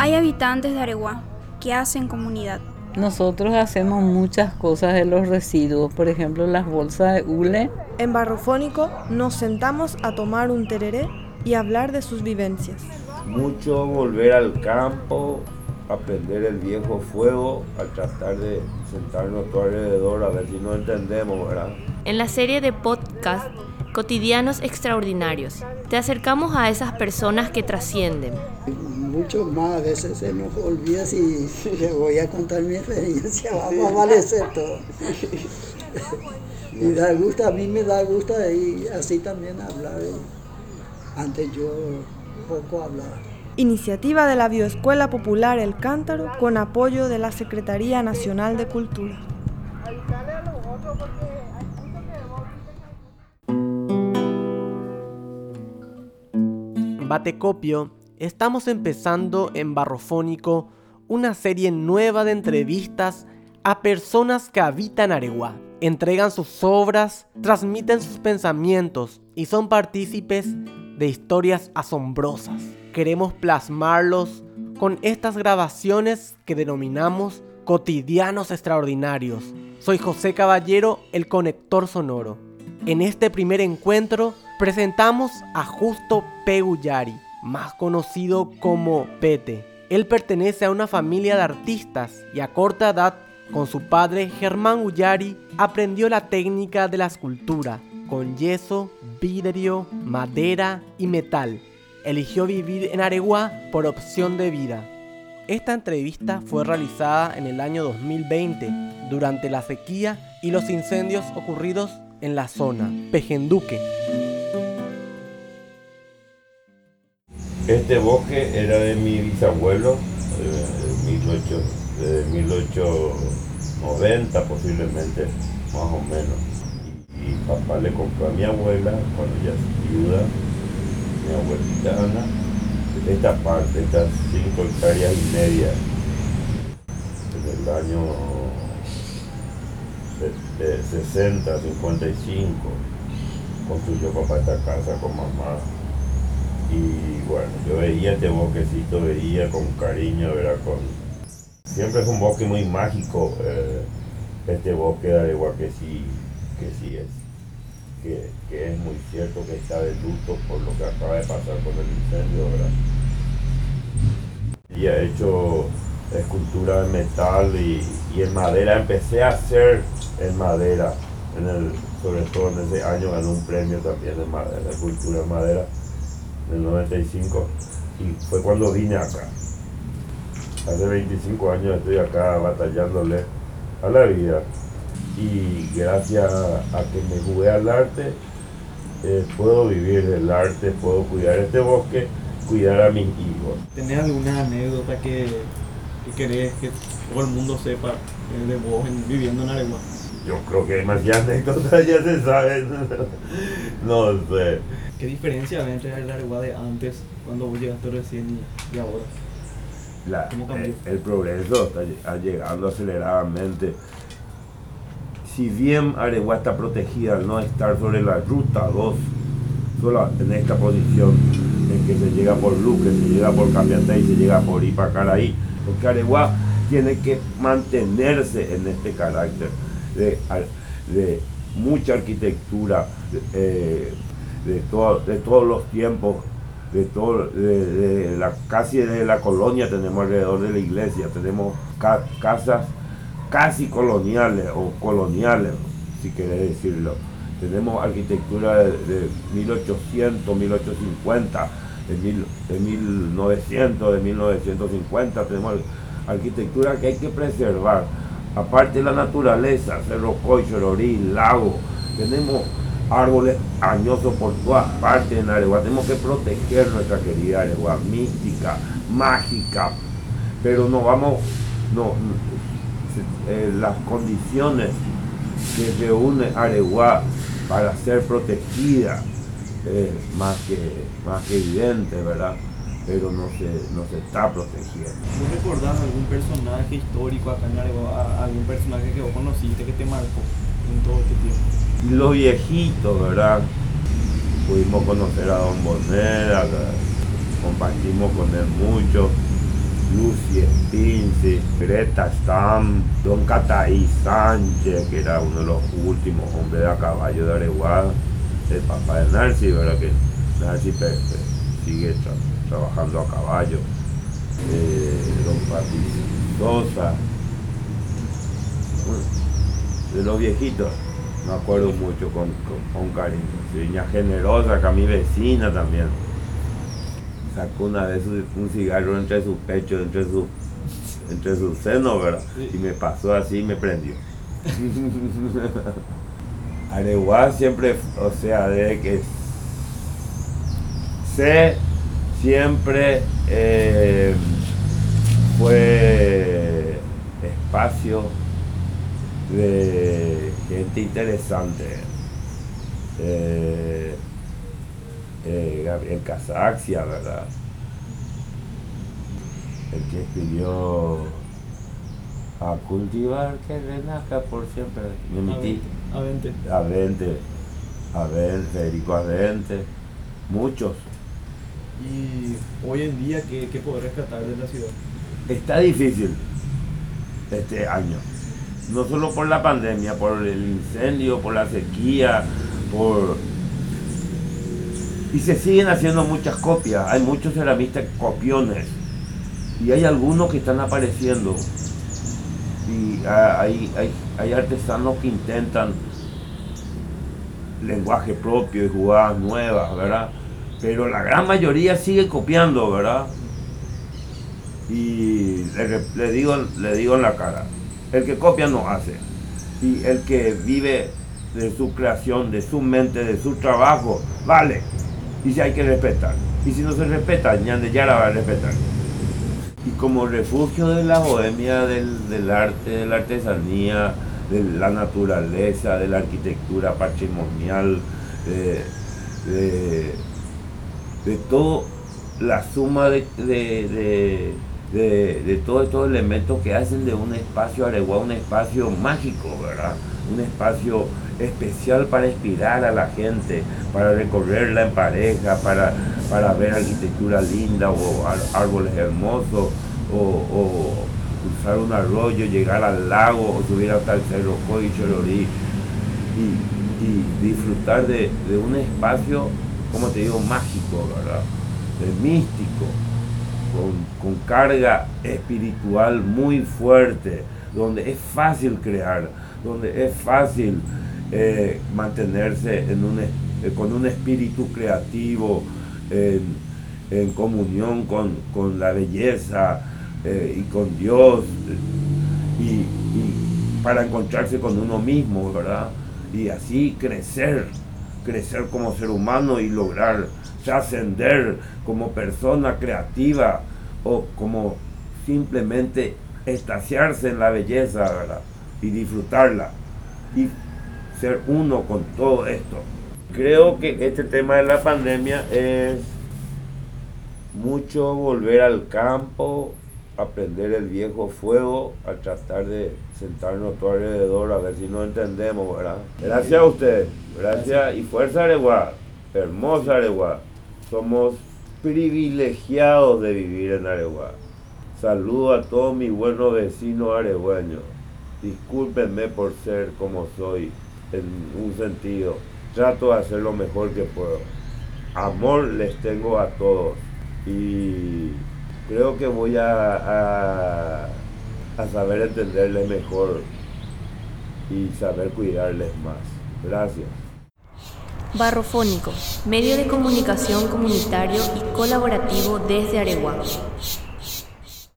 Hay habitantes de Areguá que hacen comunidad. Nosotros hacemos muchas cosas de los residuos, por ejemplo las bolsas de hule. En Barrofónico nos sentamos a tomar un tereré y hablar de sus vivencias. Mucho volver al campo, aprender el viejo fuego, a tratar de sentarnos todo alrededor a ver si no entendemos, ¿verdad? En la serie de podcast Cotidianos Extraordinarios, te acercamos a esas personas que trascienden. Mucho más, a veces se nos olvida si le voy a contar mi experiencia, vamos a amanecer todo. y da gusto, a mí me da gusto y así también hablar. Antes yo poco hablaba. Iniciativa de la Bioescuela Popular El Cántaro con apoyo de la Secretaría Nacional de Cultura. Batecopio, estamos empezando en Barrofónico una serie nueva de entrevistas a personas que habitan Areguá. Entregan sus obras, transmiten sus pensamientos y son partícipes de historias asombrosas. Queremos plasmarlos con estas grabaciones que denominamos cotidianos extraordinarios. Soy José Caballero, el conector sonoro. En este primer encuentro presentamos a Justo Peguyari, más conocido como Pete. Él pertenece a una familia de artistas y a corta edad, con su padre Germán Ullari, aprendió la técnica de la escultura con yeso, vidrio, madera y metal. Eligió vivir en Areguá por opción de vida. Esta entrevista fue realizada en el año 2020, durante la sequía y los incendios ocurridos en la zona Pejenduque. Este bosque era de mi bisabuelo, de 1890 posiblemente, más o menos y papá le compró a mi abuela cuando ella se viuda, mi abuelita Ana, esta parte, estas cinco hectáreas y media, en el año 60, 55, construyó papá esta casa con mamá. Y bueno, yo veía este bosquecito, veía con cariño, era con... Siempre es un bosque muy mágico, eh, este bosque de Areguá que sí que sí es, que, es muy cierto que está de luto por lo que acaba de pasar con el incendio, ¿verdad? Y ha hecho escultura en metal y, en madera. Empecé a hacer en madera, en el, sobre todo en ese año ganó un premio también en madera, escultura en madera, en el 95, y fue cuando vine acá. Hace 25 años estoy acá batallándole a la vida y gracias a que me jugué al arte, eh, puedo vivir del arte, puedo cuidar este bosque, cuidar a mis hijos. ¿Tenés alguna anécdota que, que querés que todo el mundo sepa eh, de vos viviendo en Areguá? Yo creo que demasiadas anécdotas ya se saben. no sé. ¿Qué diferencia hay entre el Areguá de antes, cuando vos llegaste recién y, ahora? el, el, progreso está llegando aceleradamente si bien Areguá está protegida al no estar sobre la ruta 2, solo en esta posición en que se llega por Luque, se llega por y se llega por Ipacaraí, porque Areguá tiene que mantenerse en este carácter de, mucha arquitectura, de, eh, todos los tiempos, de, todo, de, la, casi de la colonia tenemos alrededor de la iglesia, tenemos casas casi coloniales o coloniales, si querés decirlo. Tenemos arquitectura de, 1800, 1850, de, 1900, de 1950. Tenemos arquitectura que hay que preservar. Aparte de la naturaleza, Cerro Coy, Chororí, lago, tenemos árboles añosos por todas partes en Areguá. Tenemos que proteger nuestra querida Areguá, mística, mágica, pero no vamos, no, eh, las condiciones que reúne Areguá para ser protegida es más, que, más que evidente, ¿verdad? Pero no se, no se está protegiendo. ¿Vos recordás algún personaje histórico acá en Areguá, algún personaje que vos conociste que te marcó en todo este tiempo? Los viejitos, ¿verdad? Pudimos conocer a Don Bonera, compartimos con él mucho Lucy Spincy, Greta Stam, Don Cataí Sánchez, que era uno de los últimos hombres a caballo de Areguá, el papá de Narci, ¿verdad? Que Narci sigue trabajando a caballo. Eh, don Patricio Sosa, de los viejitos, me acuerdo mucho con, con, cariño. Niña generosa, que a mi vecina también. Sacó una vez un cigarro entre sus pechos, entre sus entre sus senos, ¿verdad? Y me pasó así y me prendió. Areguá siempre, o sea, de que sé, siempre eh, fue espacio de gente interesante. Eh, eh, Gabriel Casaxia, ¿verdad? El que escribió a cultivar que renazca por siempre. Mi Avente. Avente. Avente, Federico Avente. Muchos. ¿Y hoy en día qué, qué poder rescatar de la ciudad? Está difícil este año no solo por la pandemia, por el incendio, por la sequía, por... Y se siguen haciendo muchas copias, hay muchos ceramistas copiones y hay algunos que están apareciendo y hay, hay, artesanos que intentan lenguaje propio y jugadas nuevas, ¿verdad? Pero la gran mayoría sigue copiando, ¿verdad? Y le, digo, le digo en la cara, el que copia no hace. Y el que vive de su creación, de su mente, de su trabajo, vale. Y si hay que respetar. Y si no se respeta, ya la va a respetar. Y como refugio de la bohemia, del, arte, de la artesanía, de la naturaleza, de la arquitectura patrimonial, de, de, todo la suma de de, todos estos elementos que hacen de un espacio Areguá un espacio mágico, ¿verdad? Un espacio especial para inspirar a la gente, para recorrerla en pareja, para, para ver arquitectura linda o árboles hermosos, o, cruzar un arroyo, llegar al lago o subir hasta el Cerro Coy y, y disfrutar de, de un espacio, como te digo, mágico, ¿verdad? De místico con, carga espiritual muy fuerte, donde es fácil crear, donde es fácil eh, mantenerse eh, con un espíritu creativo, en, comunión con, la belleza eh, y con Dios, y, para encontrarse con uno mismo, ¿verdad? Y así crecer, crecer como ser humano y lograr trascender como persona creativa o como simplemente estaciarse en la belleza y disfrutarla y ser uno con todo esto. Creo que este tema de la pandemia es mucho volver al campo, aprender el viejo fuego, a tratar de sentarnos todo alrededor a ver si nos entendemos, ¿verdad? Gracias a ustedes, gracias y fuerza Areguá, hermosa Areguá. Somos privilegiados de vivir en Areguá. Saludo a todos mis buenos vecinos areguaños. Discúlpenme por ser como soy en un sentido. Trato de hacer lo mejor que puedo. Amor les tengo a todos. Y creo que voy a, a, a saber entenderles mejor y saber cuidarles más. Gracias. Barrofónico, medio de comunicación comunitario y colaborativo desde Areguá.